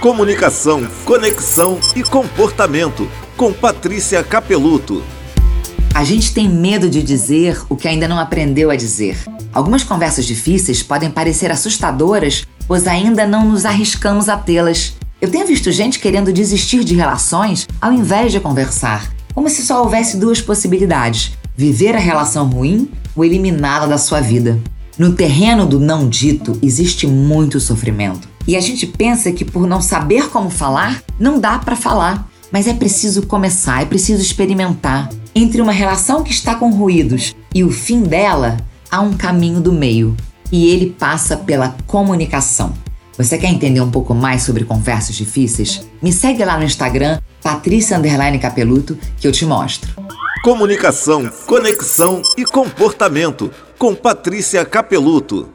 Comunicação, conexão e comportamento, com Patrícia Capeluto. A gente tem medo de dizer o que ainda não aprendeu a dizer. Algumas conversas difíceis podem parecer assustadoras, pois ainda não nos arriscamos a tê-las. Eu tenho visto gente querendo desistir de relações ao invés de conversar, como se só houvesse duas possibilidades: viver a relação ruim ou eliminá-la da sua vida. No terreno do não dito existe muito sofrimento. E a gente pensa que por não saber como falar, não dá para falar. Mas é preciso começar, é preciso experimentar. Entre uma relação que está com ruídos e o fim dela, há um caminho do meio. E ele passa pela comunicação. Você quer entender um pouco mais sobre conversas difíceis? Me segue lá no Instagram, Patrícia Capeluto, que eu te mostro. Comunicação, conexão e comportamento com Patrícia Capeluto.